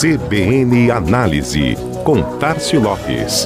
CBN Análise, com Tarcio Lopes.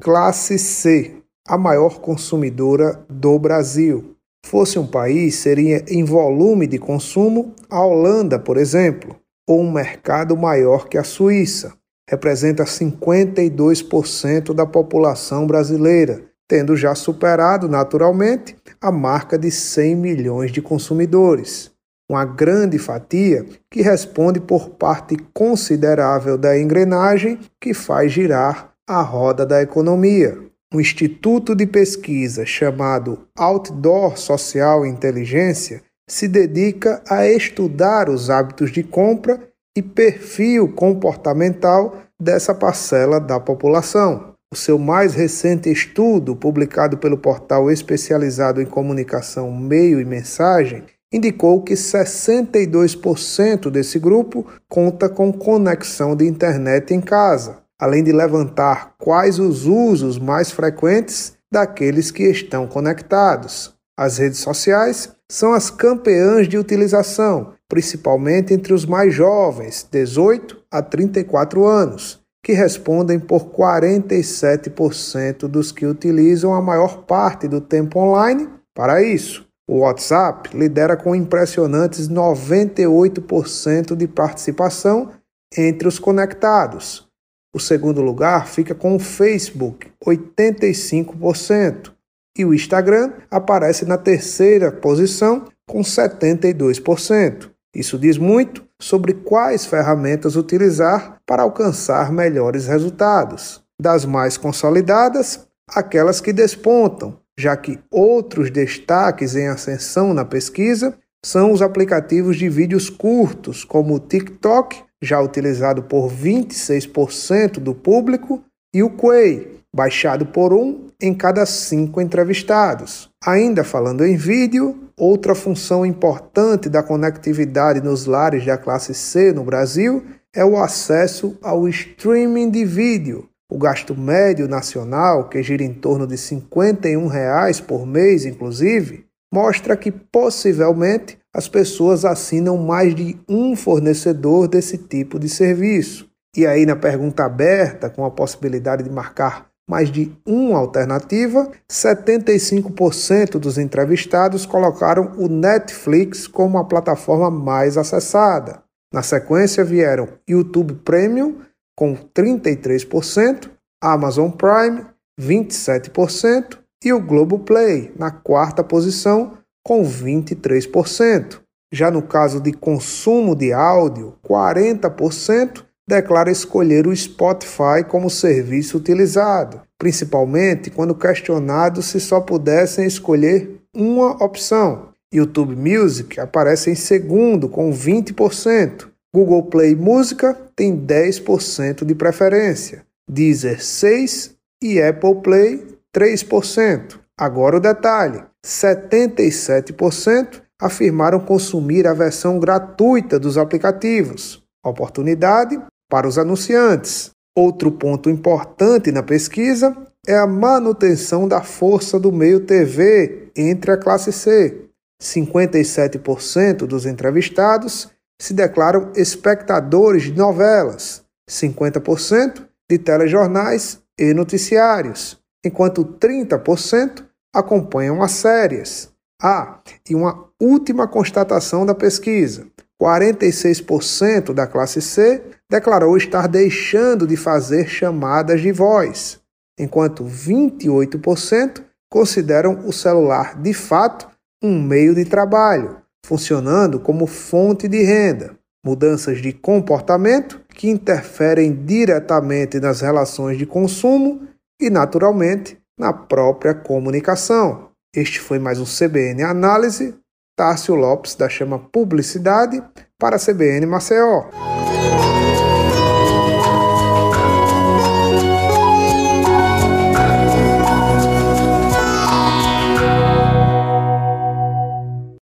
Classe C, a maior consumidora do Brasil. Fosse um país, seria em volume de consumo a Holanda, por exemplo, ou um mercado maior que a Suíça representa 52% da população brasileira, tendo já superado naturalmente a marca de 100 milhões de consumidores. Uma grande fatia que responde por parte considerável da engrenagem que faz girar a roda da economia. Um instituto de pesquisa chamado Outdoor Social Inteligência se dedica a estudar os hábitos de compra e perfil comportamental dessa parcela da população. O seu mais recente estudo, publicado pelo portal especializado em comunicação Meio e Mensagem, indicou que 62% desse grupo conta com conexão de internet em casa, além de levantar quais os usos mais frequentes daqueles que estão conectados. As redes sociais são as campeãs de utilização, principalmente entre os mais jovens, 18 a 34 anos, que respondem por 47% dos que utilizam a maior parte do tempo online para isso. O WhatsApp lidera com impressionantes 98% de participação entre os conectados. O segundo lugar fica com o Facebook, 85%, e o Instagram aparece na terceira posição com 72%. Isso diz muito sobre quais ferramentas utilizar para alcançar melhores resultados. Das mais consolidadas, aquelas que despontam, já que outros destaques em ascensão na pesquisa são os aplicativos de vídeos curtos, como o TikTok, já utilizado por 26% do público, e o Quay, baixado por um em cada cinco entrevistados. Ainda falando em vídeo, outra função importante da conectividade nos lares da classe C no Brasil é o acesso ao streaming de vídeo. O gasto médio nacional, que gira em torno de 51 reais por mês, inclusive, mostra que possivelmente as pessoas assinam mais de um fornecedor desse tipo de serviço. E aí, na pergunta aberta, com a possibilidade de marcar mais de uma alternativa, 75% dos entrevistados colocaram o Netflix como a plataforma mais acessada. Na sequência vieram YouTube Premium com 33%, Amazon Prime 27% e o Globoplay na quarta posição com 23%. Já no caso de consumo de áudio, 40% declara escolher o Spotify como serviço utilizado, principalmente quando questionados se só pudessem escolher uma opção. YouTube Music aparece em segundo, com 20%. Google Play Música tem 10% de preferência. Deezer 6% e Apple Play 3%. Agora o detalhe: 77% afirmaram consumir a versão gratuita dos aplicativos. Oportunidade para os anunciantes. Outro ponto importante na pesquisa é a manutenção da força do meio TV entre a classe C. 57% dos entrevistados se declaram espectadores de novelas, 50% de telejornais e noticiários, enquanto 30% acompanham as séries. Ah, e uma última constatação da pesquisa: 46% da classe C declarou estar deixando de fazer chamadas de voz, enquanto 28% consideram o celular de fato um meio de trabalho, funcionando como fonte de renda. Mudanças de comportamento que interferem diretamente nas relações de consumo e, naturalmente, na própria comunicação. Este foi mais um CBN Análise. Tárcio Lopes, da Chama Publicidade, para a CBN Maceió.